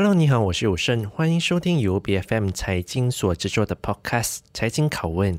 Hello，你好，我是有胜，欢迎收听由 BFM 财经所制作的 Podcast 财经拷问。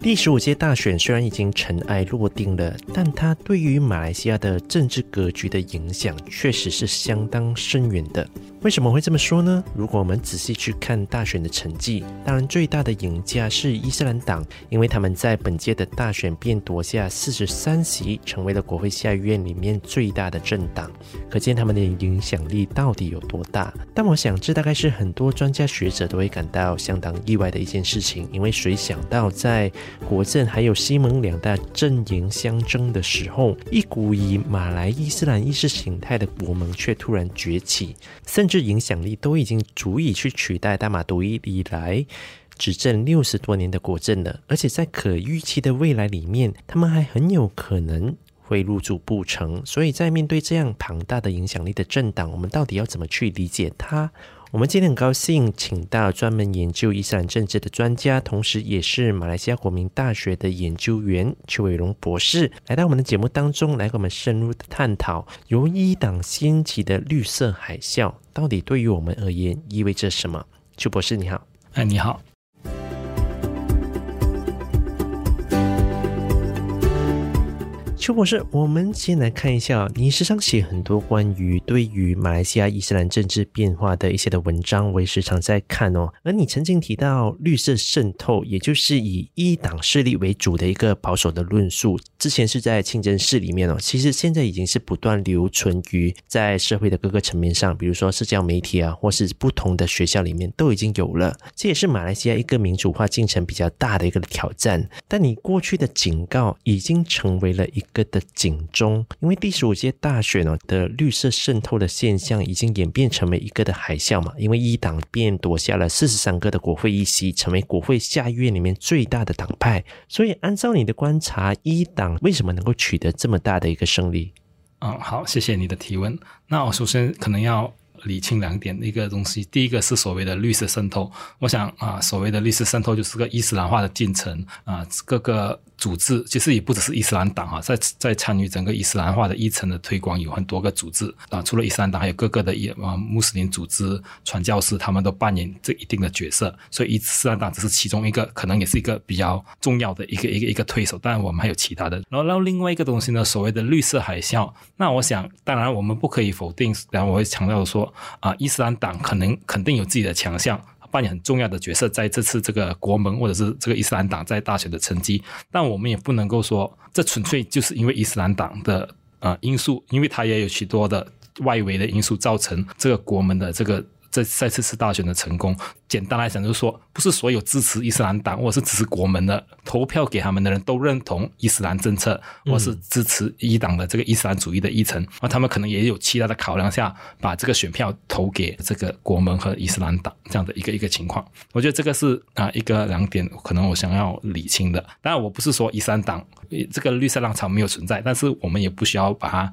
第十五届大选虽然已经尘埃落定了，但它对于马来西亚的政治格局的影响确实是相当深远的。为什么会这么说呢？如果我们仔细去看大选的成绩，当然最大的赢家是伊斯兰党，因为他们在本届的大选便夺下四十三席，成为了国会下议院里面最大的政党，可见他们的影响力到底有多大。但我想，这大概是很多专家学者都会感到相当意外的一件事情，因为谁想到在国阵还有西蒙两大阵营相争的时候，一股以马来伊斯兰意识形态的国盟却突然崛起，甚至是。影响力都已经足以去取代大马独立以来执政六十多年的国政了，而且在可预期的未来里面，他们还很有可能会入主不成。所以在面对这样庞大的影响力的政党，我们到底要怎么去理解它？我们今天很高兴请到专门研究伊斯兰政治的专家，同时也是马来西亚国民大学的研究员邱伟龙博士来到我们的节目当中，来跟我们深入的探讨由伊党掀起的绿色海啸，到底对于我们而言意味着什么？邱博士，你好。哎，你好。邱博士，我们先来看一下，你时常写很多关于对于马来西亚伊斯兰政治变化的一些的文章，我也时常在看哦。而你曾经提到绿色渗透，也就是以一党势力为主的一个保守的论述，之前是在清真寺里面哦，其实现在已经是不断留存于在社会的各个层面上，比如说社交媒体啊，或是不同的学校里面都已经有了。这也是马来西亚一个民主化进程比较大的一个挑战。但你过去的警告已经成为了一个的警钟，因为第十五届大选呢的绿色渗透的现象已经演变成为一个的海啸嘛，因为伊党便夺下了四十三个的国会议席，成为国会下议院里面最大的党派。所以，按照你的观察，伊党为什么能够取得这么大的一个胜利？嗯，好，谢谢你的提问。那我首先可能要理清两点一个东西，第一个是所谓的绿色渗透，我想啊，所谓的绿色渗透就是个伊斯兰化的进程啊，各个。组织其实也不只是伊斯兰党哈，在在参与整个伊斯兰化的议程的推广，有很多个组织啊，除了伊斯兰党，还有各个的啊穆斯林组织、传教士，他们都扮演这一定的角色。所以伊斯兰党只是其中一个，可能也是一个比较重要的一个一个一个推手。当然，我们还有其他的。然后，然后另外一个东西呢，所谓的绿色海啸，那我想，当然我们不可以否定，然后我会强调说啊，伊斯兰党可能肯定有自己的强项。扮演很重要的角色，在这次这个国门或者是这个伊斯兰党在大选的成绩，但我们也不能够说这纯粹就是因为伊斯兰党的呃因素，因为它也有许多的外围的因素造成这个国门的这个。这在这次大选的成功，简单来讲就是说，不是所有支持伊斯兰党或者是支持国门的投票给他们的人都认同伊斯兰政策，或是支持伊党的这个伊斯兰主义的议程，那他们可能也有其他的考量下，把这个选票投给这个国门和伊斯兰党这样的一个一个情况。我觉得这个是啊一个两点，可能我想要理清的。当然，我不是说伊斯兰党这个绿色浪潮没有存在，但是我们也不需要把它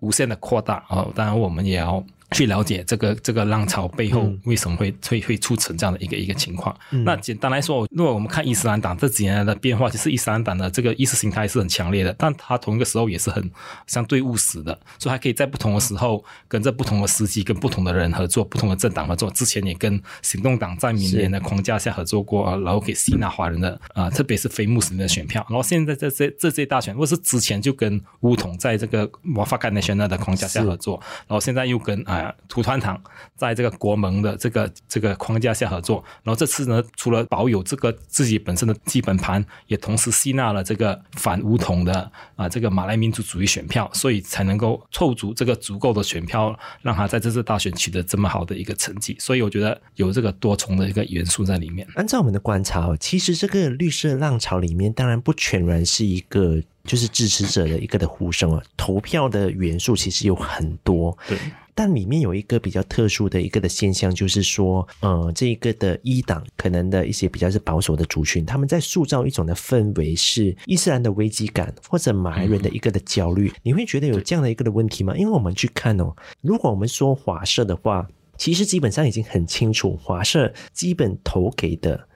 无限的扩大啊。当然，我们也要。去了解这个 这个浪潮背后为什么会会会促成这样的一个一个情况。嗯、那简单来说，如果我们看伊斯兰党这几年来的变化，其实伊斯兰党的这个意识形态是很强烈的，但它同一个时候也是很相对务实的，所以它可以在不同的时候跟着不同的司机跟不同的人合作，不同的政党合作。之前也跟行动党在明年的框架下合作过，然后可以吸纳华人的啊、呃，特别是非穆斯林的选票。然后现在在这这些大选，或是之前就跟乌统在这个瓦法干内选的框架下合作，然后现在又跟啊。呃土团党在这个国盟的这个这个框架下合作，然后这次呢，除了保有这个自己本身的基本盘，也同时吸纳了这个反乌统的啊这个马来民族主义选票，所以才能够凑足这个足够的选票，让他在这次大选取得这么好的一个成绩。所以我觉得有这个多重的一个元素在里面。按照我们的观察，其实这个绿色浪潮里面，当然不全然是一个就是支持者的一个的呼声啊，投票的元素其实有很多。对。但里面有一个比较特殊的一个的现象，就是说，呃，这一个的一党可能的一些比较是保守的族群，他们在塑造一种的氛围，是伊斯兰的危机感，或者马来人的一个的焦虑。你会觉得有这样的一个的问题吗？因为我们去看哦，如果我们说华社的话，其实基本上已经很清楚，华社基本投给的。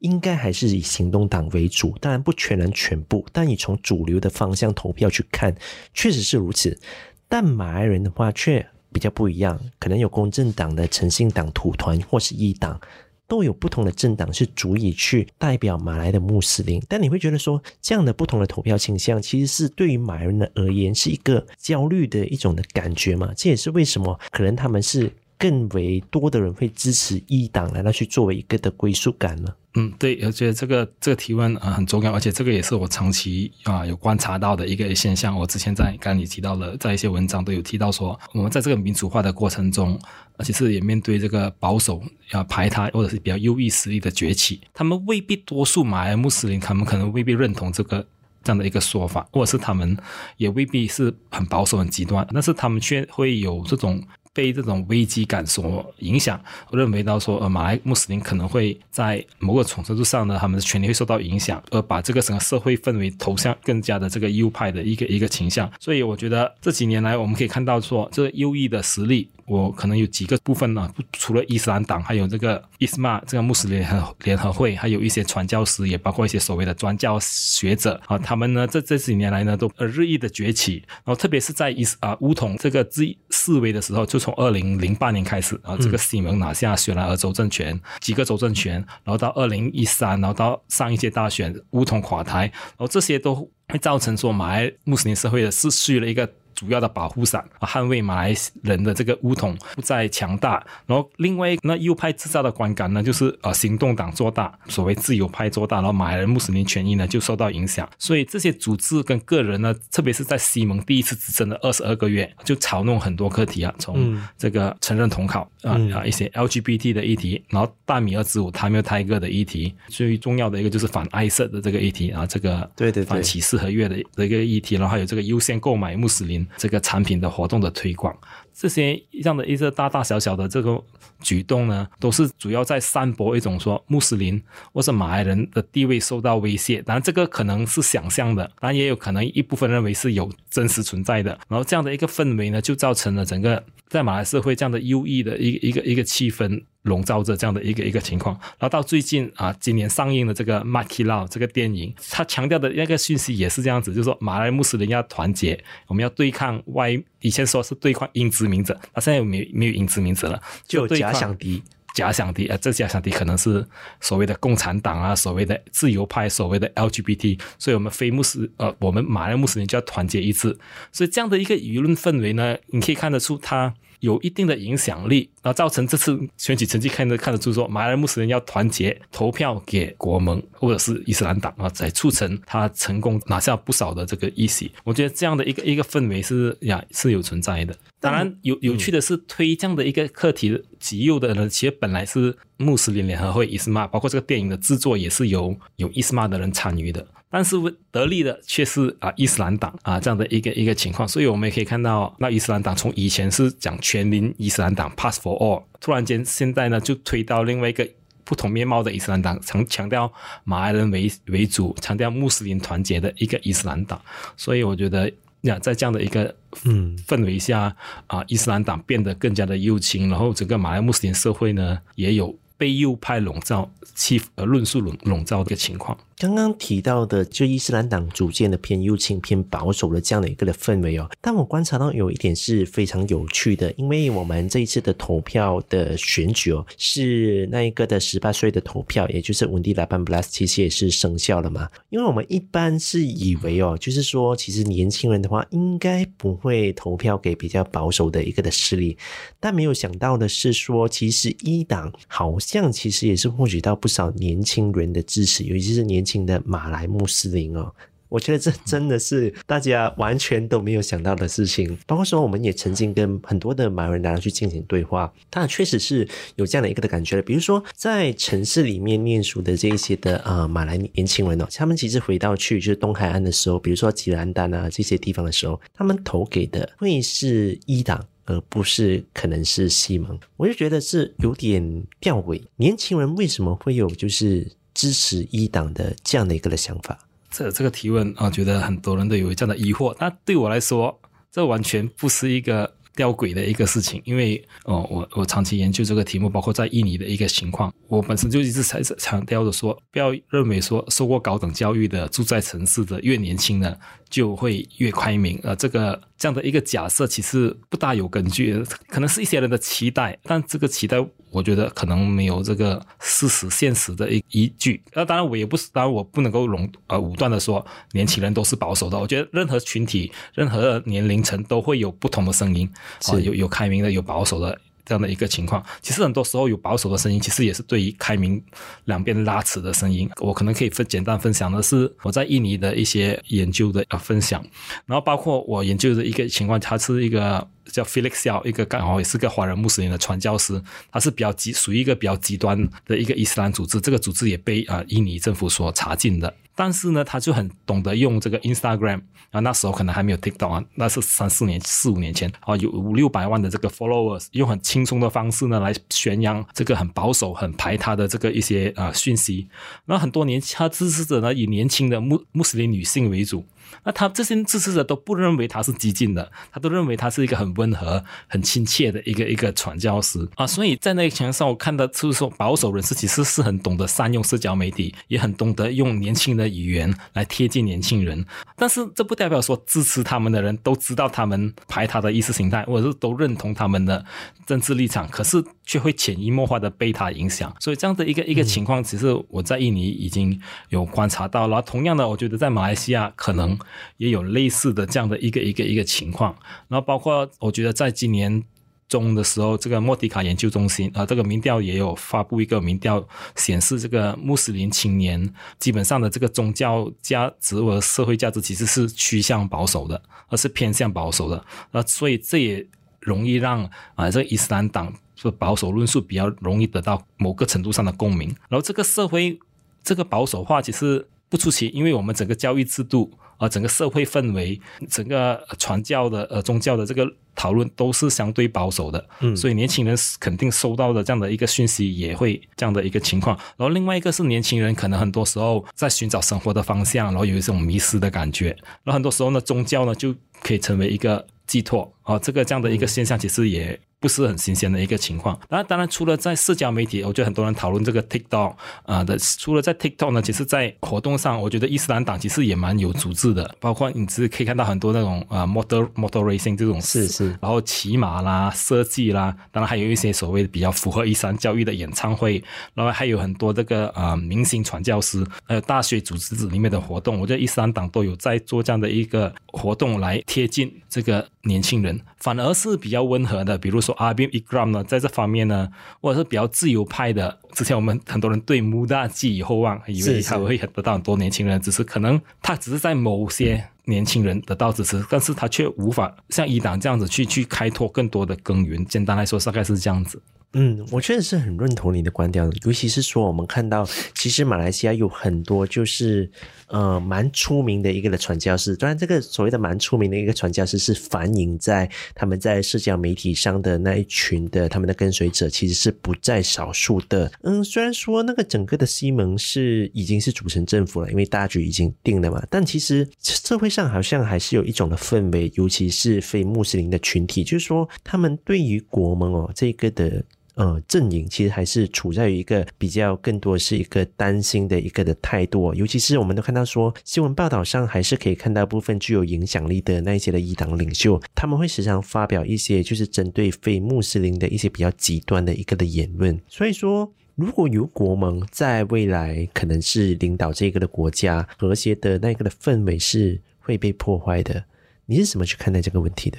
应该还是以行动党为主，当然不全然全部，但你从主流的方向投票去看，确实是如此。但马来人的话却比较不一样，可能有公正党的诚信党、土团或是一党。都有不同的政党是足以去代表马来的穆斯林，但你会觉得说，这样的不同的投票倾向，其实是对于马人的而言是一个焦虑的一种的感觉嘛？这也是为什么可能他们是更为多的人会支持一党来到去作为一个的归属感呢？嗯，对，我觉得这个这个提问啊很重要，而且这个也是我长期啊有观察到的一个现象。我之前在刚刚你提到了，在一些文章都有提到说，我们在这个民主化的过程中，而且是也面对这个保守要排他或者是比较右翼势力的崛起，他们未必多数马来穆斯林，他们可能未必认同这个这样的一个说法，或者是他们也未必是很保守很极端，但是他们却会有这种。被这种危机感所影响，认为到说，呃，马来穆斯林可能会在某个程度上呢，他们的权利会受到影响，而把这个整个社会氛围投向更加的这个右派的一个一个倾向。所以我觉得这几年来，我们可以看到说，这个右翼的实力，我可能有几个部分呢，除了伊斯兰党，还有这个伊斯玛这个穆斯林联合联合会，还有一些传教士，也包括一些所谓的专教学者啊，他们呢，这这几年来呢，都呃日益的崛起，然后特别是在伊斯啊乌统这个自示威的时候，就。从二零零八年开始啊，这个西蒙拿下雪兰莪州政权，几个州政权，然后到二零一三，然后到上一届大选乌统垮台，然后这些都会造成说马来穆斯林社会的失去了一个。主要的保护伞啊，捍卫马来人的这个乌统不再强大。然后，另外那右派制造的观感呢，就是呃行动党做大，所谓自由派做大，然后马来人穆斯林权益呢就受到影响。所以这些组织跟个人呢，特别是在西蒙第一次执政的二十二个月，就嘲弄很多课题啊，从这个承认统考啊啊一些 LGBT 的议题，然后大米二之五他没有泰戈的议题，最重要的一个就是反爱色的这个议题啊，这个对对反歧视合约的的一个议题，然后还有这个优先购买穆斯林。这个产品的活动的推广，这些这样的一些大大小小的这个举动呢，都是主要在散播一种说穆斯林或是马来人的地位受到威胁。当然，这个可能是想象的，当然也有可能一部分认为是有真实存在的。然后这样的一个氛围呢，就造成了整个在马来社会这样的优异的一一个一个气氛。笼罩着这样的一个一个情况，然后到最近啊，今年上映的这个《Mat Kilau》这个电影，它强调的那个讯息也是这样子，就是说马来穆斯林要团结，我们要对抗外，以前说是对抗英殖民者，那现在没有没有英殖民者了，就有假想敌，假想敌啊，这假想敌可能是所谓的共产党啊，所谓的自由派，所谓的 LGBT，所以我们非穆斯呃，我们马来穆斯林就要团结一致，所以这样的一个舆论氛围呢，你可以看得出它。有一定的影响力，然后造成这次选举成绩看得看得出说，马来穆斯林要团结投票给国盟或者是伊斯兰党啊，才促成他成功拿下不少的这个议席。我觉得这样的一个一个氛围是呀是有存在的。当然有有趣的是，推这样的一个课题极右的人，其实本来是穆斯林联合会伊斯玛，包括这个电影的制作也是由有伊斯玛的人参与的。但是得利的却是啊伊斯兰党啊这样的一个一个情况，所以我们也可以看到，那伊斯兰党从以前是讲全民伊斯兰党 Pass for All，突然间现在呢就推到另外一个不同面貌的伊斯兰党，强强调马来人为为主，强调穆斯林团结的一个伊斯兰党。所以我觉得呀，在这样的一个嗯氛围下啊，伊斯兰党变得更加的右倾，然后整个马来穆斯林社会呢也有。被右派笼罩、欺呃论述笼笼罩的一个情况。刚刚提到的，就伊斯兰党逐渐的偏右倾、偏保守的这样的一个的氛围哦。但我观察到有一点是非常有趣的，因为我们这一次的投票的选举哦，是那一个的十八岁的投票，也就是温蒂拉班布拉斯，其实也是生效了嘛。因为我们一般是以为哦，就是说，其实年轻人的话，应该不会投票给比较保守的一个的势力，但没有想到的是说，其实一党好。像其实也是获取到不少年轻人的支持，尤其是年轻的马来穆斯林哦。我觉得这真的是大家完全都没有想到的事情。包括说，我们也曾经跟很多的马来人拿去进行对话，他确实是有这样的一个的感觉的。比如说，在城市里面念书的这一些的呃马来年轻人哦，他们其实回到去就是东海岸的时候，比如说吉兰丹啊这些地方的时候，他们投给的会是一党。而不是可能是西蒙，我就觉得是有点吊诡。年轻人为什么会有就是支持一党的这样的一个的想法？这这个提问啊，觉得很多人都有这样的疑惑。那对我来说，这完全不是一个吊诡的一个事情，因为哦，我我长期研究这个题目，包括在印尼的一个情况，我本身就一直在强调的说，不要认为说受过高等教育的住在城市的越年轻的，就会越开明，呃，这个这样的一个假设其实不大有根据，可能是一些人的期待，但这个期待我觉得可能没有这个事实现实的一依据。那当然我也不是，当然我不能够垄呃武断的说年轻人都是保守的，我觉得任何群体、任何年龄层都会有不同的声音。啊，有有开明的，有保守的这样的一个情况。其实很多时候有保守的声音，其实也是对于开明两边拉扯的声音。我可能可以分简单分享的是我在印尼的一些研究的分享，然后包括我研究的一个情况，他是一个叫 Felix Yao，一个刚好也是个华人穆斯林的传教士，他是比较极属于一个比较极端的一个伊斯兰组织，这个组织也被啊印尼政府所查禁的。但是呢，他就很懂得用这个 Instagram 啊，那时候可能还没有 TikTok 啊，那是三四年、四五年前啊，有五六百万的这个 followers，用很轻松的方式呢来宣扬这个很保守、很排他的这个一些啊讯息。那很多年他支持者呢以年轻的穆穆斯林女性为主。那他这些支持者都不认为他是激进的，他都认为他是一个很温和、很亲切的一个一个传教士啊。所以在那个情况上，我看到就是说保守人士其实是很懂得善用社交媒体，也很懂得用年轻的语言来贴近年轻人。但是这不代表说支持他们的人都知道他们排他的意识形态，或者是都认同他们的政治立场，可是却会潜移默化的被他影响。所以这样的一个一个情况，其实我在印尼已经有观察到了。同样的，我觉得在马来西亚可能。也有类似的这样的一个一个一个情况，然后包括我觉得在今年中的时候，这个莫迪卡研究中心啊，这个民调也有发布一个民调，显示这个穆斯林青年基本上的这个宗教价值和社会价值其实是趋向保守的，而是偏向保守的，那所以这也容易让啊这个伊斯兰党就保守论述比较容易得到某个程度上的共鸣，然后这个社会这个保守化其实不出奇，因为我们整个教育制度。啊，整个社会氛围，整个传教的呃宗教的这个讨论都是相对保守的，嗯，所以年轻人肯定收到的这样的一个讯息也会这样的一个情况。然后另外一个是年轻人可能很多时候在寻找生活的方向，然后有一种迷失的感觉。然后很多时候呢，宗教呢就可以成为一个寄托啊，这个这样的一个现象其实也。不是很新鲜的一个情况。那当然，除了在社交媒体，我觉得很多人讨论这个 TikTok 啊的。除了在 TikTok 呢，其实，在活动上，我觉得伊斯兰党其实也蛮有组织的。包括你只可以看到很多那种啊 motor motor racing 这种事，是是。然后骑马啦、设计啦，当然还有一些所谓的比较符合伊斯兰教育的演唱会。然后还有很多这个啊明星传教师，还有大学组织里面的活动。我觉得伊斯兰党都有在做这样的一个活动来贴近这个年轻人，反而是比较温和的，比如说。阿比伊格呢，在这方面呢，或者是比较自由派的。之前我们很多人对穆大寄予厚望，以为他会得到很多年轻人支持，只是可能他只是在某些年轻人得到支持，但是他却无法像伊党这样子去去开拓更多的耕耘。简单来说，大概是这样子。嗯，我确实是很认同你的观点，尤其是说我们看到，其实马来西亚有很多就是呃蛮出名的一个的传教士，当然这个所谓的蛮出名的一个传教士是反映在他们在社交媒体上的那一群的他们的跟随者其实是不在少数的。嗯，虽然说那个整个的西蒙是已经是组成政府了，因为大局已经定了嘛，但其实社会上好像还是有一种的氛围，尤其是非穆斯林的群体，就是说他们对于国盟哦这个的。呃，阵营其实还是处在于一个比较更多是一个担心的一个的态度，尤其是我们都看到说新闻报道上还是可以看到部分具有影响力的那一些的伊党领袖，他们会时常发表一些就是针对非穆斯林的一些比较极端的一个的言论。所以说，如果有国盟在未来可能是领导这个的国家，和谐的那个的氛围是会被破坏的。你是怎么去看待这个问题的？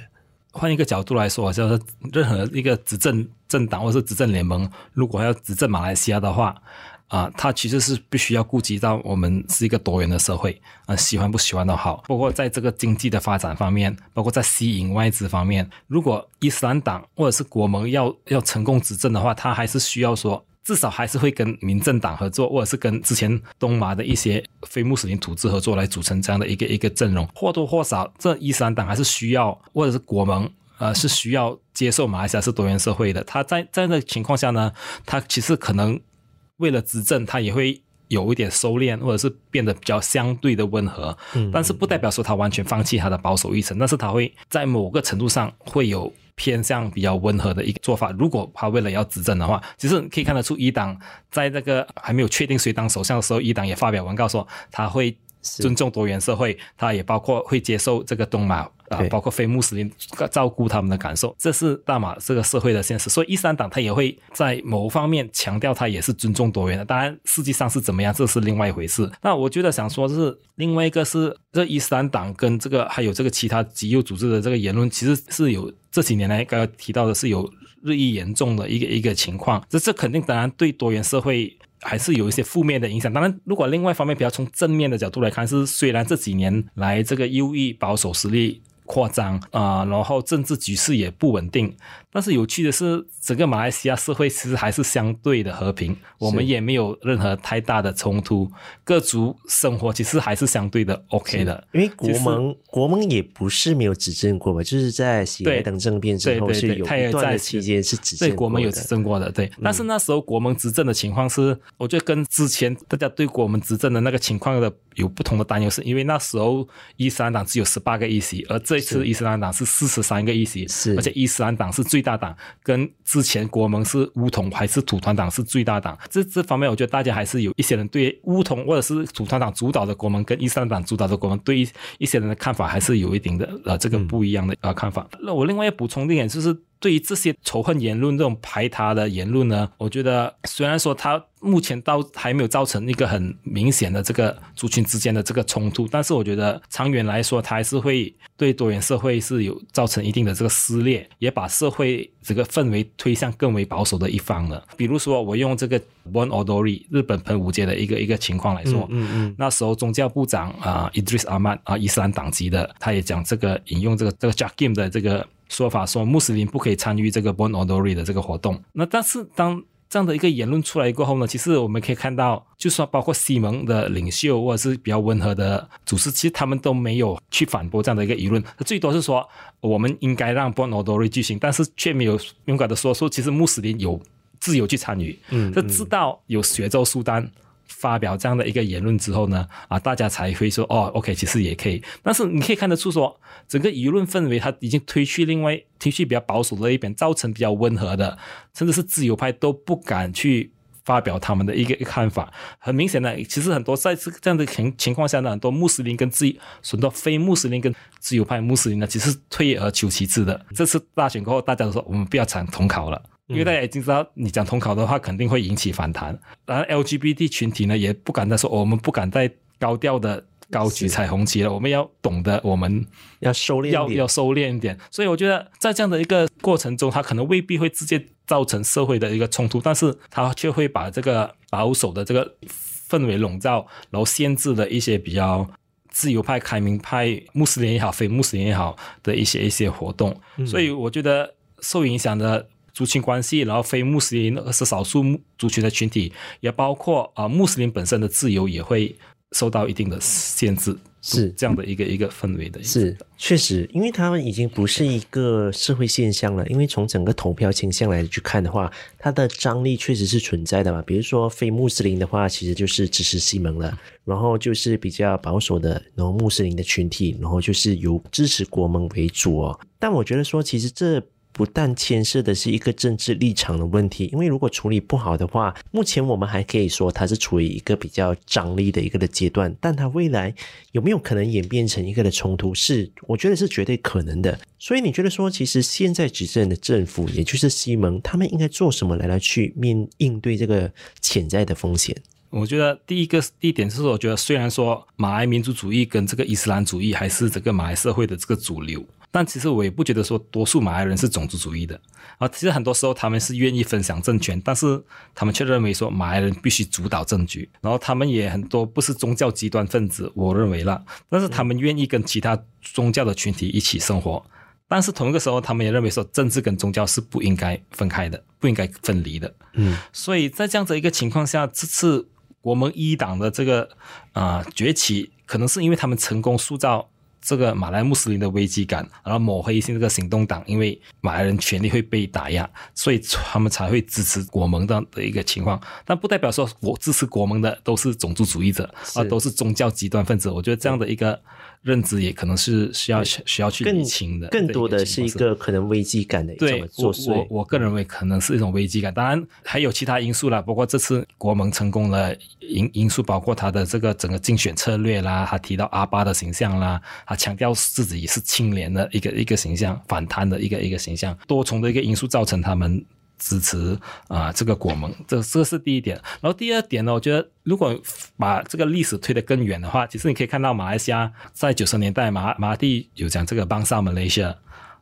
换一个角度来说，就是任何一个执政政党或是执政联盟，如果要执政马来西亚的话，啊、呃，它其实是必须要顾及到我们是一个多元的社会，啊、喜欢不喜欢都好。包括在这个经济的发展方面，包括在吸引外资方面，如果伊斯兰党或者是国盟要要成功执政的话，它还是需要说。至少还是会跟民政党合作，或者是跟之前东马的一些非穆斯林组织合作，来组成这样的一个一个阵容。或多或少，这伊斯兰党还是需要，或者是国盟，呃，是需要接受马来西亚是多元社会的。他在在那情况下呢，他其实可能为了执政，他也会有一点收敛，或者是变得比较相对的温和。嗯，但是不代表说他完全放弃他的保守议程，但是他会在某个程度上会有偏向比较温和的一个做法。如果他为了要执政的话，其实可以看得出，一党在那个还没有确定谁当首相的时候，一党也发表文告说他会尊重多元社会，他也包括会接受这个东马。啊，包括非穆斯林照顾他们的感受，这是大马这个社会的现实。所以伊斯兰党他也会在某方面强调，他也是尊重多元的。当然，实际上是怎么样，这是另外一回事。那我觉得想说，是另外一个是这伊斯兰党跟这个还有这个其他极右组织的这个言论，其实是有这几年来刚刚提到的是有日益严重的一个一个情况。这这肯定当然对多元社会。还是有一些负面的影响。当然，如果另外一方面比较从正面的角度来看，是虽然这几年来这个右翼保守实力扩张啊、然后政治局势也不稳定。但是有趣的是，整个马来西亚社会其实还是相对的和平，我们也没有任何太大的冲突，各族生活其实还是相对的 OK 的。因为国盟国盟也不是没有执政过吧，就是在喜来登政变之后是有一段的期间是执政。对，国盟有执政过的，对。但是那时候国盟执政的情况是，我觉得跟之前大家对国盟执政的那个情况的有不同的担忧，是因为那时候伊斯兰党只有十八个议席，而这次伊斯兰党是四十三个议席，是，而且伊斯兰党是最。大党跟之前国盟是乌统还是土团党是最大党，这这方面我觉得大家还是有一些人对乌统或者是土团党主导的国盟跟伊斯兰党主导的国盟对于一些人的看法还是有一定的呃这个不一样的呃看法。那我另外要补充一点就是。对于这些仇恨言论、这种排他的言论呢，我觉得虽然说他目前到还没有造成一个很明显的这个族群之间的这个冲突，但是我觉得长远来说，它还是会对多元社会是有造成一定的这个撕裂，也把社会这个氛围推向更为保守的一方了。比如说，我用这个 One Odori 日本喷壶节的一个一个情况来说，嗯嗯，那时候宗教部长啊、Idris Ahmad 啊伊斯兰党籍的，他也讲这个引用这个这个 Jakim 的这个。说法说穆斯林不可以参与这个 Bon Odori 的这个活动。那但是当这样的一个言论出来过后呢，其实我们可以看到，就说包括西蒙的领袖或者是比较温和的组织，其实他们都没有去反驳这样的一个舆论。最多是说我们应该让 Bon Odori 举行，但是却没有勇敢的说说，其实穆斯林有自由去参与。嗯，这知道有学州苏丹。发表这样的一个言论之后呢，啊，大家才会说哦，OK，其实也可以。但是你可以看得出说，整个舆论氛围它已经推去另外推去比较保守的一边，造成比较温和的，甚至是自由派都不敢去发表他们的一个看法。很明显的，其实很多在这这样的情情况下呢，很多穆斯林跟自，很多非穆斯林跟自由派穆斯林呢，其实退而求其次的。这次大选过后，大家都说我们不要讲统考了。因为大家已经知道，你讲统考的话，肯定会引起反弹。然后 LGBT 群体呢，也不敢再说，我们不敢再高调的高举彩虹旗了。我们要懂得，我们要收敛，要要收敛一点。所以我觉得，在这样的一个过程中，它可能未必会直接造成社会的一个冲突，但是它却会把这个保守的这个氛围笼罩，然后限制了一些比较自由派、开明派、穆斯林也好、非穆斯林也好的一些一些活动。所以我觉得受影响的。族群关系，然后非穆斯林是少数族群的群体，也包括啊穆斯林本身的自由也会受到一定的限制，是这样的一个一个氛围的。是确实，因为他们已经不是一个社会现象了。因为从整个投票倾向来去看的话，它的张力确实是存在的嘛。比如说非穆斯林的话，其实就是支持西蒙了，然后就是比较保守的然后穆斯林的群体，然后就是由支持国盟为主哦。但我觉得说，其实这。不但牵涉的是一个政治立场的问题，因为如果处理不好的话，目前我们还可以说它是处于一个比较张力的一个的阶段，但它未来有没有可能演变成一个的冲突，是我觉得是绝对可能的。所以你觉得说，其实现在执政的政府，也就是西蒙，他们应该做什么来来去面应对这个潜在的风险？我觉得第一个第一点是，我觉得虽然说马来民族主义跟这个伊斯兰主义还是这个马来社会的这个主流。但其实我也不觉得说多数马来人是种族主义的。啊，其实很多时候他们是愿意分享政权，但是他们却认为说马来人必须主导政局，然后他们也很多不是宗教极端分子，我认为啦，但是他们愿意跟其他宗教的群体一起生活，但是同一个时候他们也认为说政治跟宗教是不应该分开的，不应该分离的，嗯，所以在这样子一个情况下，这次国盟一党的这个啊、崛起，可能是因为他们成功塑造。这个马来穆斯林的危机感，然后抹黑一些这个行动党，因为马来人权利会被打压，所以他们才会支持国盟这样的一个情况。但不代表说我支持国盟的都是种族主义者啊，都是宗教极端分子。我觉得这样的一个。认知也可能是需要需要去理清的，更多的是一个可能危机感的一种作祟。我我我个人认为可能是一种危机感，当然还有其他因素啦，包括这次国盟成功了因因素，包括他的这个整个竞选策略啦，他提到阿巴的形象啦，他强调自己也是清廉的一个一个形象，反贪的一个一个形象，多重的一个因素造成他们。支持啊、呃，这个国盟，这这是第一点。然后第二点呢，我觉得如果把这个历史推得更远的话，其实你可以看到马来西亚在九十年代马马蒂有讲这个邦萨马来西亚，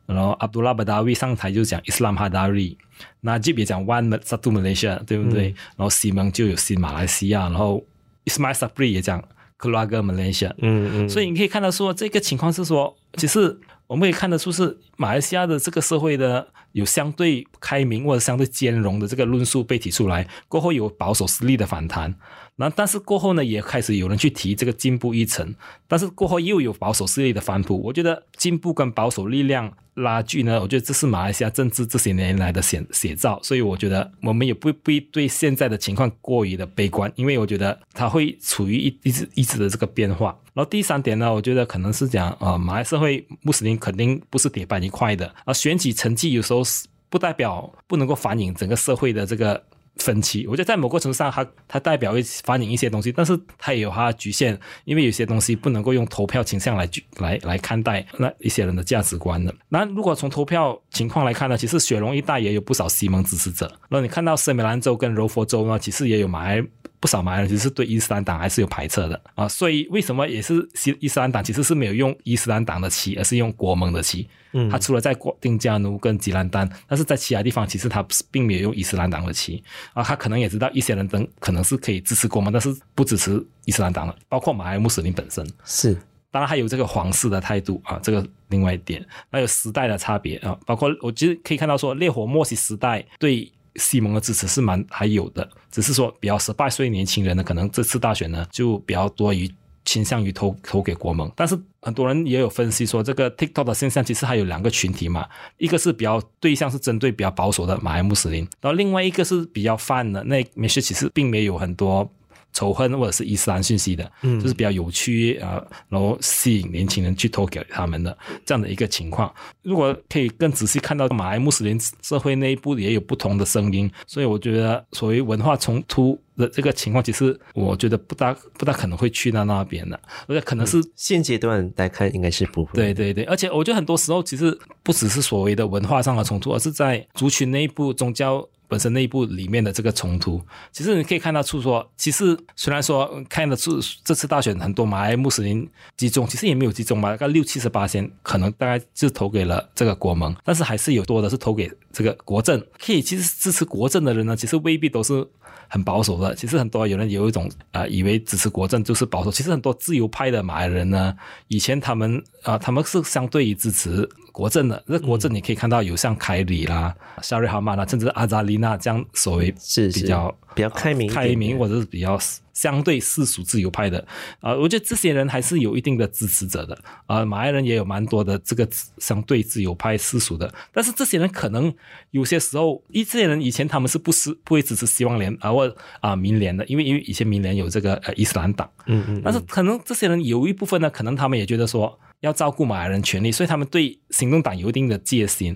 然后阿卜杜拉·巴达维上台就讲伊斯兰哈达瑞，纳吉别讲 One Satu Malaysia，对不对？嗯、然后西蒙就有新马来西亚，然后伊斯迈萨布里也讲 Keluarga Malaysia，嗯嗯。所以你可以看到说这个情况是说，其实。我们可以看得出，是马来西亚的这个社会的有相对开明或者相对兼容的这个论述被提出来，过后有保守势力的反弹。那但是过后呢，也开始有人去提这个进步议程，但是过后又有保守势力的反扑。我觉得进步跟保守力量拉锯呢，我觉得这是马来西亚政治这些年来的写写照。所以我觉得我们也不必对现在的情况过于的悲观，因为我觉得它会处于一一直一直的这个变化。然后第三点呢，我觉得可能是讲啊、呃，马来社会穆斯林肯定不是铁板一块的啊，选举成绩有时候是不代表不能够反映整个社会的这个。分歧，我觉得在某个程度上它，它代表会反映一些东西，但是它也有它的局限，因为有些东西不能够用投票倾向来来来看待那一些人的价值观的。那如果从投票情况来看呢，其实雪隆一带也有不少西蒙支持者。那你看到森美兰州跟柔佛州呢，其实也有马来不少马来人，其实是对伊斯兰党还是有排斥的啊。所以为什么也是伊伊斯兰党其实是没有用伊斯兰党的旗，而是用国盟的旗。嗯，他除了在国丁加奴跟吉兰丹，但是在其他地方其实他并没有用伊斯兰党的旗啊。他可能也知道一些人等可能是可以支持国盟，但是不支持伊斯兰党的，包括马来穆斯林本身是。当然还有这个皇室的态度啊，这个另外一点，还有时代的差别啊，包括我其实可以看到说，烈火莫西时代对西蒙的支持是蛮还有的，只是说比较十八岁年轻人呢，可能这次大选呢就比较多于。倾向于投投给国盟，但是很多人也有分析说，这个 TikTok 的现象其实还有两个群体嘛，一个是比较对象是针对比较保守的马来穆斯林，然后另外一个是比较泛的，那没事，其实并没有很多。仇恨或者是伊斯兰信息的，嗯，就是比较有趣啊，然后吸引年轻人去投给他们的这样的一个情况。如果可以更仔细看到马来穆斯林社会内部也有不同的声音，所以我觉得所谓文化冲突的这个情况，其实我觉得不大不大可能会去到那边的，而且可能是、嗯、现阶段来看应该是不会。对对对，而且我觉得很多时候其实不只是所谓的文化上的冲突，而是在族群内部宗教。本身内部里面的这个冲突，其实你可以看到出说，其实虽然说看得出这次大选很多马来穆斯林集中，其实也没有集中嘛，大概六七十八仙，可能大概就投给了这个国盟，但是还是有多的是投给这个国政。可以其实支持国政的人呢，其实未必都是很保守的。其实很多有人有一种啊、呃，以为支持国政就是保守。其实很多自由派的马来人呢，以前他们啊、呃，他们是相对于支持。国政的，那国政你可以看到有像凯里啦、沙瑞哈曼啦，甚至阿扎丽娜这样所谓是比较比较开明、开明或者是比较相对世俗自由派的啊，我觉得这些人还是有一定的支持者的啊。马来人也有蛮多的这个相对自由派世俗的，但是这些人可能有些时候，一这些人以前他们是不是不会支持希望联啊或啊民联的，因为因为以前民联有这个呃伊斯兰党，嗯嗯，但是可能这些人有一部分呢，可能他们也觉得说。要照顾马来人权利，所以他们对行动党有一定的戒心。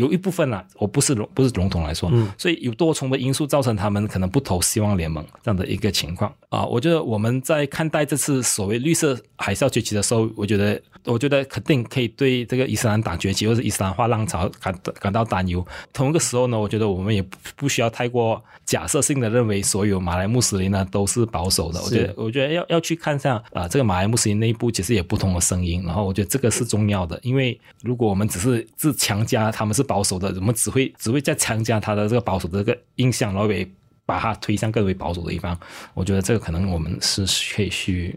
有一部分啊，我不是笼不是笼统来说，嗯，所以有多重的因素造成他们可能不投希望联盟这样的一个情况啊。我觉得我们在看待这次所谓绿色海啸崛起的时候，我觉得我觉得肯定可以对这个伊斯兰党崛起或者伊斯兰化浪潮感感到担忧。同一个时候呢，我觉得我们也不不需要太过假设性的认为所有马来穆斯林呢都是保守的。我觉得我觉得要要去看一下啊，这个马来穆斯林内部其实也有不同的声音。然后我觉得这个是重要的，因为如果我们只是自强加他们是。保守的，我们只会只会再强加他的这个保守的这个印象，然后也把他推向更为保守的一方。我觉得这个可能我们是可以去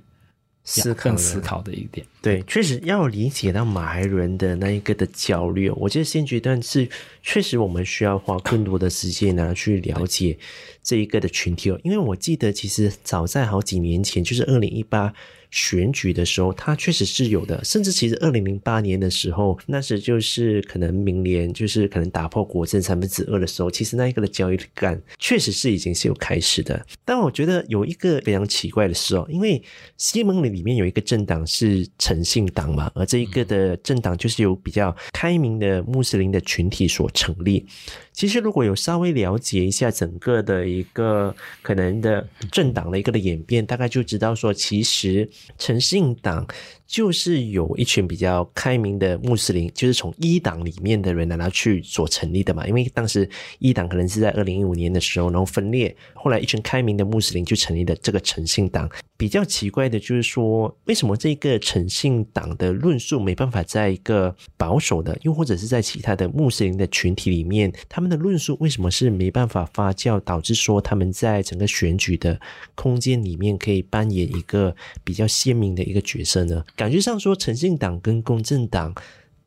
思考、思考的一点。对，确实要理解到马来人的那一个的焦虑，我觉得现阶段是确实我们需要花更多的时间呢去了解这一个的群体哦。因为我记得其实早在好几年前，就是二零一八。选举的时候，它确实是有的。甚至其实二零零八年的时候，那时就是可能明年就是可能打破国政三分之二的时候，其实那一个的交易感确实是已经是有开始的。但我觉得有一个非常奇怪的事哦，因为西蒙里里面有一个政党是诚信党嘛，而这一个的政党就是由比较开明的穆斯林的群体所成立。其实如果有稍微了解一下整个的一个可能的政党的一个的演变，大概就知道说，其实诚信党就是有一群比较开明的穆斯林，就是从一党里面的人来去所成立的嘛。因为当时一党可能是在二零一五年的时候，然后分裂，后来一群开明的穆斯林就成立了这个诚信党。比较奇怪的就是说，为什么这个诚信党的论述没办法在一个保守的，又或者是在其他的穆斯林的群体里面，他们的论述为什么是没办法发酵，导致说他们在整个选举的空间里面可以扮演一个比较鲜明的一个角色呢？感觉上说，诚信党跟公正党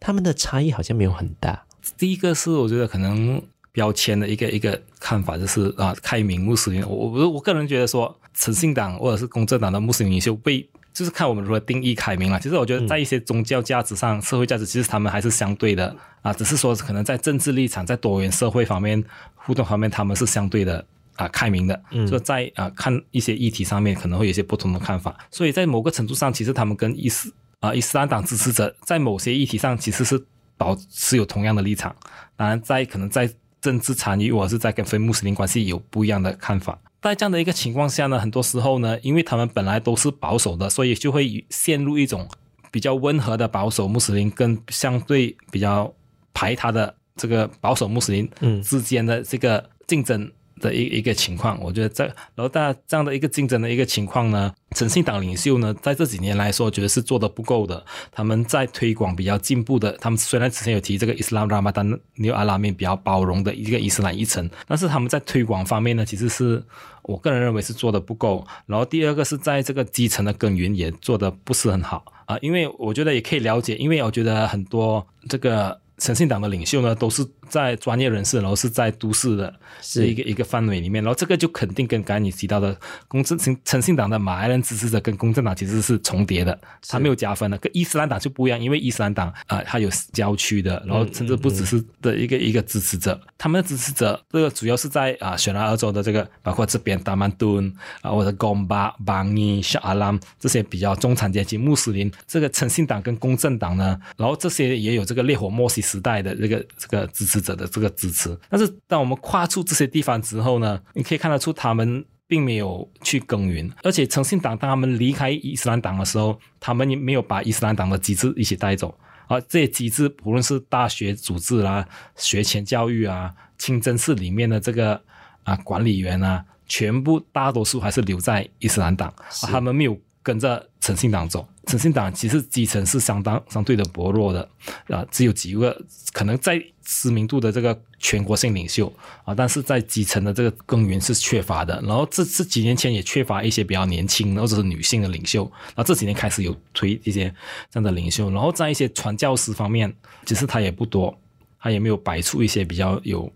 他们的差异好像没有很大。第一个是我觉得可能标签的一个一个看法，就是啊，开明穆斯林。我我我个人觉得说。诚信党或者是公正党的穆斯林领袖被，就是看我们如何定义开明了。其实我觉得在一些宗教价值上、嗯、社会价值，其实他们还是相对的啊，只是说可能在政治立场、在多元社会方面互动方面，他们是相对的啊开明的。嗯，就在啊看一些议题上面，可能会有一些不同的看法。所以在某个程度上，其实他们跟伊斯啊伊斯兰党支持者在某些议题上其实是保持有同样的立场。当然，在可能在政治参与我是在跟非穆斯林关系有不一样的看法。在这样的一个情况下呢，很多时候呢，因为他们本来都是保守的，所以就会陷入一种比较温和的保守穆斯林跟相对比较排他的这个保守穆斯林之间的这个竞争。的一一个情况，我觉得在然后大这样的一个竞争的一个情况呢，诚信党领袖呢，在这几年来说，觉得是做的不够的。他们在推广比较进步的，他们虽然之前有提这个伊斯兰拉玛丹纽阿拉面比较包容的一个伊斯兰议程，但是他们在推广方面呢，其实是我个人认为是做的不够。然后第二个是在这个基层的耕耘也做的不是很好啊，因为我觉得也可以了解，因为我觉得很多这个。诚信党的领袖呢，都是在专业人士，然后是在都市的是一个一个范围里面，然后这个就肯定跟刚才你提到的公正诚诚信党的马来人支持者跟公正党其实是重叠的，他没有加分的。跟伊斯兰党就不一样，因为伊斯兰党啊，它有郊区的，然后甚至不只是的一个一个支持者，他们的支持者这个主要是在啊雪兰莪州的这个，包括这边达曼顿啊或者贡巴、邦尼、沙阿兰这些比较中产阶级穆斯林，这个诚信党跟公正党呢，然后这些也有这个烈火莫西时代的这个这个支持者的这个支持，但是当我们跨出这些地方之后呢，你可以看得出他们并没有去耕耘，而且诚信党当他们离开伊斯兰党的时候，他们也没有把伊斯兰党的机制一起带走，而这些机制不论是大学组织啦、学前教育啊、清真寺里面的这个啊管理员啊，全部大多数还是留在伊斯兰党，他们没有跟着诚信党走。诚信党其实基层是相当相对的薄弱的，啊，只有几个可能在知名度的这个全国性领袖啊，但是在基层的这个耕耘是缺乏的。然后这这几年前也缺乏一些比较年轻或者是女性的领袖，那这几年开始有推一些这样的领袖。然后在一些传教士方面，其实他也不多，他也没有摆出一些比较有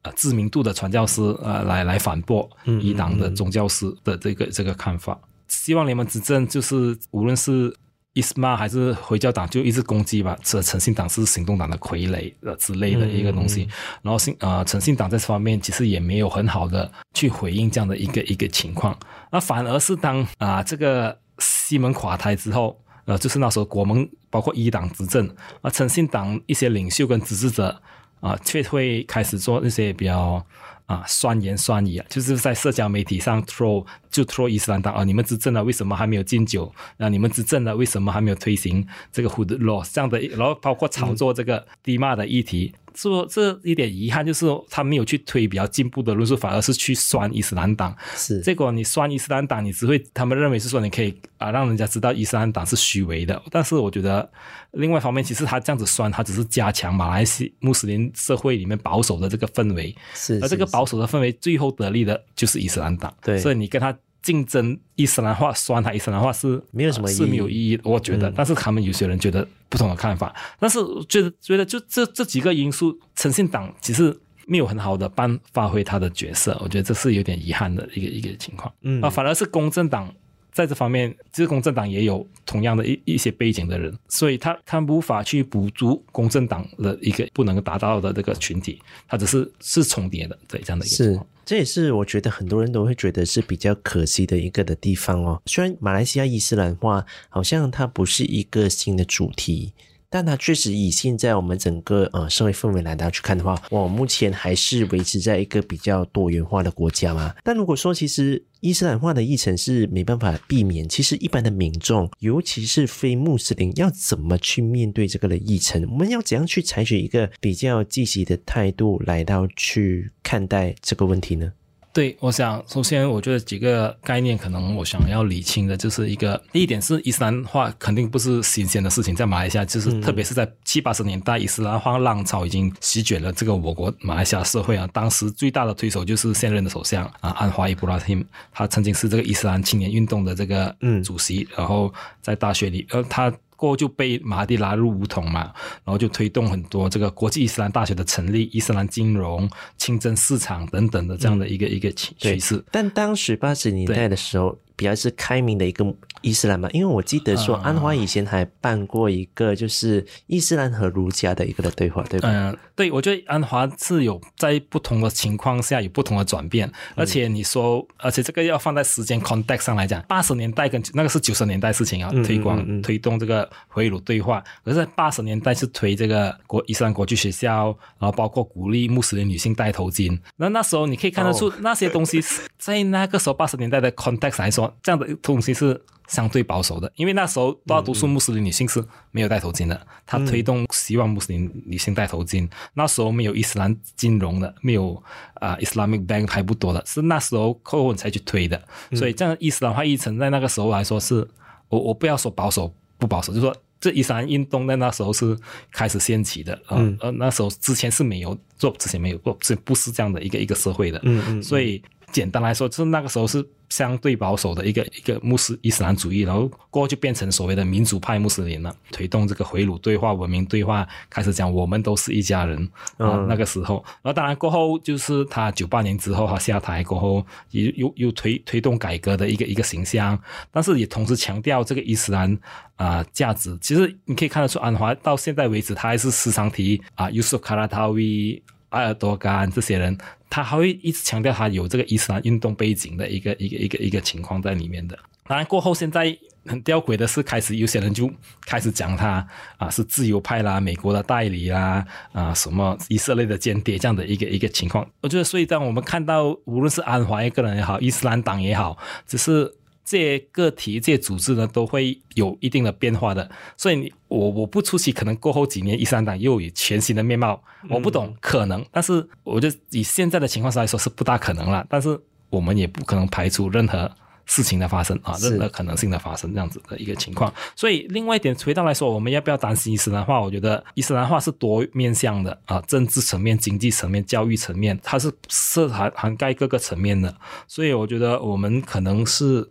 啊知名度的传教士呃来来反驳伊党的宗教师的这个这个看法。希望联盟执政，就是无论是伊斯玛还是回教党，就一直攻击吧。这诚信党是行动党的傀儡呃之类的一个东西。然后信呃诚信党在这方面其实也没有很好的去回应这样的一个一个情况。那反而是当啊、呃、这个西蒙垮台之后，呃就是那时候国盟包括一党执政，啊诚信党一些领袖跟支持者啊却会开始做那些比较。啊，酸言酸语啊，就是在社交媒体上 throw 就 throw 伊斯兰党啊，你们执政了，为什么还没有禁酒？啊，你们执政了，为什么还没有推行这个 Hudud Law 这样的？然后包括炒作这个低骂的议题。嗯说这一点遗憾，就是他没有去推比较进步的论述，反而是去酸伊斯兰党。是，结果你酸伊斯兰党，你只会他们认为是说你可以啊，让人家知道伊斯兰党是虚伪的。但是我觉得，另外一方面，其实他这样子酸，他只是加强马来西亚穆斯林社会里面保守的这个氛围。是，而这个保守的氛围，最后得利的就是伊斯兰党。对，所以你跟他。竞争伊斯兰化，酸他伊斯兰化是没有什么意义，是没有意义，我觉得。嗯、但是他们有些人觉得不同的看法，但是觉得觉得就这这几个因素，诚信党其实没有很好的办发挥他的角色，我觉得这是有点遗憾的一个一个情况。嗯，啊，反而是公正党在这方面，这个公正党也有同样的一一些背景的人，所以他他无法去补足公正党的一个不能达到的这个群体，他只是是重叠的，对这样的一个是，这也是我觉得很多人都会觉得是比较可惜的一个的地方哦。虽然马来西亚伊斯兰化好像它不是一个新的主题。但它确实以现在我们整个呃社会氛围来大家去看的话，我目前还是维持在一个比较多元化的国家嘛。但如果说其实伊斯兰化的议程是没办法避免，其实一般的民众，尤其是非穆斯林，要怎么去面对这个的议程？我们要怎样去采取一个比较积极的态度来到去看待这个问题呢？对，我想首先，我觉得几个概念可能我想要理清的，就是一个第一点是伊斯兰化肯定不是新鲜的事情，在马来西亚，就是特别是在七八十年代，伊斯兰化浪潮已经席卷了这个我国马来西亚社会啊。当时最大的推手就是现任的首相啊安华伊布拉欣，他曾经是这个伊斯兰青年运动的这个嗯主席，然后在大学里，呃他。过后就被马哈蒂拉入武统嘛，然后就推动很多这个国际伊斯兰大学的成立、伊斯兰金融、清真市场等等的这样的一个、嗯、一个趋势。但当时八十年代的时候。比较是开明的一个伊斯兰嘛，因为我记得说安华以前还办过一个就是伊斯兰和儒家的一个的对话，对吧？嗯，对，我觉得安华是有在不同的情况下有不同的转变，而且你说，而且这个要放在时间 context 上来讲，八十年代跟那个是九十年代事情啊，推广、嗯嗯嗯、推动这个回儒对话，可是在八十年代是推这个国伊斯兰国际学校，然后包括鼓励穆斯林女性戴头巾，那那时候你可以看得出 那些东西在那个时候八十年代的 context 来说。这样的东西是相对保守的，因为那时候大多数穆斯林女性是没有戴头巾的。嗯、他推动希望穆斯林女性戴头巾，嗯、那时候没有伊斯兰金融的，没有啊、uh, Islamic Bank 还不多的，是那时候过后才去推的。嗯、所以这样伊斯兰化议程在那个时候来说是，我我不要说保守不保守，就是说这伊斯兰运动在那时候是开始掀起的啊，嗯、而那时候之前是没有做，之前没有做，这不是这样的一个一个社会的。嗯嗯，所以。简单来说，就是那个时候是相对保守的一个一个穆斯伊斯兰主义，然后过后就变成所谓的民主派穆斯林了，推动这个回鲁对话、文明对话，开始讲我们都是一家人啊。嗯、那个时候，然后当然过后就是他九八年之后他下台过后，又又又推推动改革的一个一个形象，但是也同时强调这个伊斯兰啊、呃、价值。其实你可以看得出，安华到现在为止，他还是时常提啊，Yusuf Qaradawi 埃尔多甘这些人，他还会一直强调他有这个伊斯兰运动背景的一个一个一个一个情况在里面的。当然过后现在很吊诡的是，开始有些人就开始讲他啊是自由派啦，美国的代理啦，啊什么以色列的间谍这样的一个一个情况。我觉得，所以当我们看到无论是安华一个人也好，伊斯兰党也好，只是。这些个体、这些组织呢，都会有一定的变化的，所以你我我不出奇，可能过后几年伊斯兰党又有全新的面貌，我不懂可能，但是我觉得以现在的情况上来说是不大可能了，但是我们也不可能排除任何事情的发生啊，任何可能性的发生这样子的一个情况。所以另外一点回到来说，我们要不要担心伊斯兰化？我觉得伊斯兰化是多面向的啊，政治层面、经济层面、教育层面，它是涉涵涵盖各个层面的，所以我觉得我们可能是。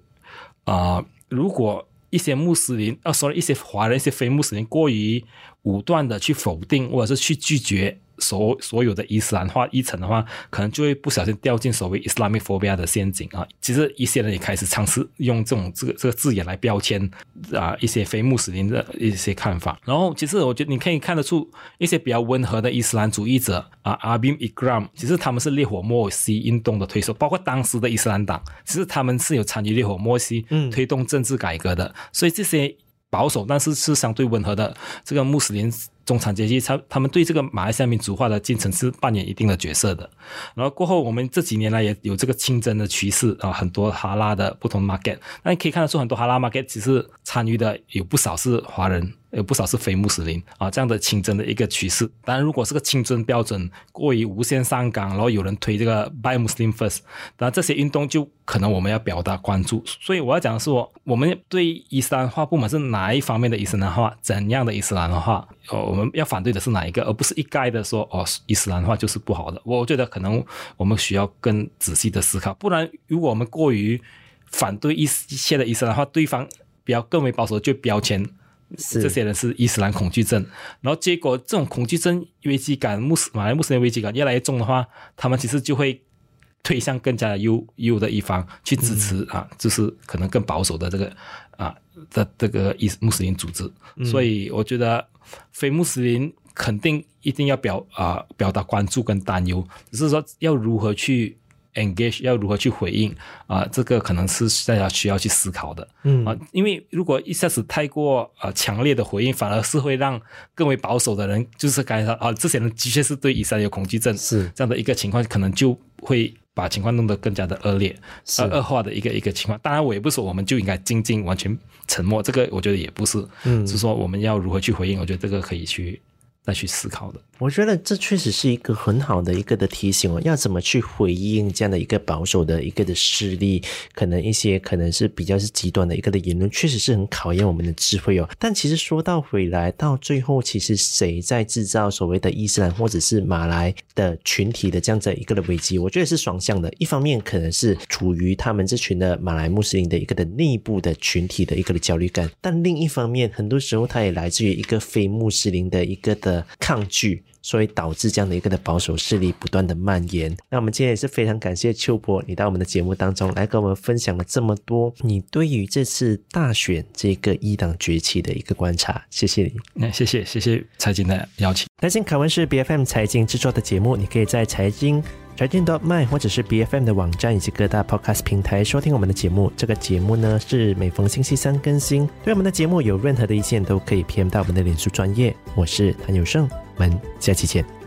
啊、如果一些穆斯林，呃，说一些华人、一些非穆斯林过于武断的去否定或者是去拒绝。所所有的伊斯兰化议程的话，可能就会不小心掉进所谓 Islamophobia 的陷阱啊。其实一些人也开始尝试用这种这个这个字眼来标签啊一些非穆斯林的一些看法。然后，其实我觉得你可以看得出一些比较温和的伊斯兰主义者啊，Abim Igram，其实他们是烈火莫西运动的推手，包括当时的伊斯兰党，其实他们是有参与烈火莫西推动政治改革的。嗯、所以这些保守但是是相对温和的这个穆斯林。中产阶级，他他们对这个马来西亚民主化的进程是扮演一定的角色的。然后过后，我们这几年来也有这个清真的趋势啊，很多哈拉的不同 market，那你可以看得出，很多哈拉 market 其实参与的有不少是华人。有不少是非穆斯林啊，这样的清真的一个趋势。当然，如果是个清真标准过于无限上纲，然后有人推这个 Buy Muslim First，那这些运动就可能我们要表达关注。所以我要讲的是说，我们对伊斯兰化不管是哪一方面的伊斯兰化，怎样的伊斯兰化，哦，我们要反对的是哪一个，而不是一概的说哦，伊斯兰化就是不好的。我觉得可能我们需要更仔细的思考，不然如果我们过于反对一切的伊斯兰化，对方比较更为保守就标签。是这些人是伊斯兰恐惧症，然后结果这种恐惧症危机感，穆斯马来穆斯林危机感越来越重的话，他们其实就会推向更加优优的一方去支持、嗯、啊，就是可能更保守的这个啊的这个伊穆斯林组织。嗯、所以我觉得非穆斯林肯定一定要表啊表达关注跟担忧，只是说要如何去。Engage 要如何去回应啊？这个可能是大家需要去思考的，嗯啊，因为如果一下子太过呃强烈的回应，反而是会让更为保守的人就是感觉到啊，这些人的确是对以色列有恐惧症，是这样的一个情况，可能就会把情况弄得更加的恶劣，是恶化的一个一个情况。当然，我也不是说我们就应该静静完全沉默，这个我觉得也不是，嗯，是说我们要如何去回应，我觉得这个可以去。再去思考的，我觉得这确实是一个很好的一个的提醒哦。要怎么去回应这样的一个保守的一个的势力？可能一些可能是比较是极端的一个的言论，确实是很考验我们的智慧哦。但其实说到回来，到最后，其实谁在制造所谓的伊斯兰或者是马来的群体的这样子一个的危机？我觉得是双向的。一方面可能是处于他们这群的马来穆斯林的一个的内部的群体的一个的焦虑感，但另一方面，很多时候它也来自于一个非穆斯林的一个的。抗拒，所以导致这样的一个的保守势力不断的蔓延。那我们今天也是非常感谢秋博，你到我们的节目当中来跟我们分享了这么多你对于这次大选这个一党崛起的一个观察。谢谢你，那谢谢谢谢财经的邀请。财经凯文是 BFM 财经制作的节目，你可以在财经财经 .my 或者是 BFM 的网站以及各大 Podcast 平台收听我们的节目。这个节目呢是每逢星期三更新。对我们的节目有任何的意见，都可以 PM 到我们的脸书专业。我是谭友胜，我们下期见。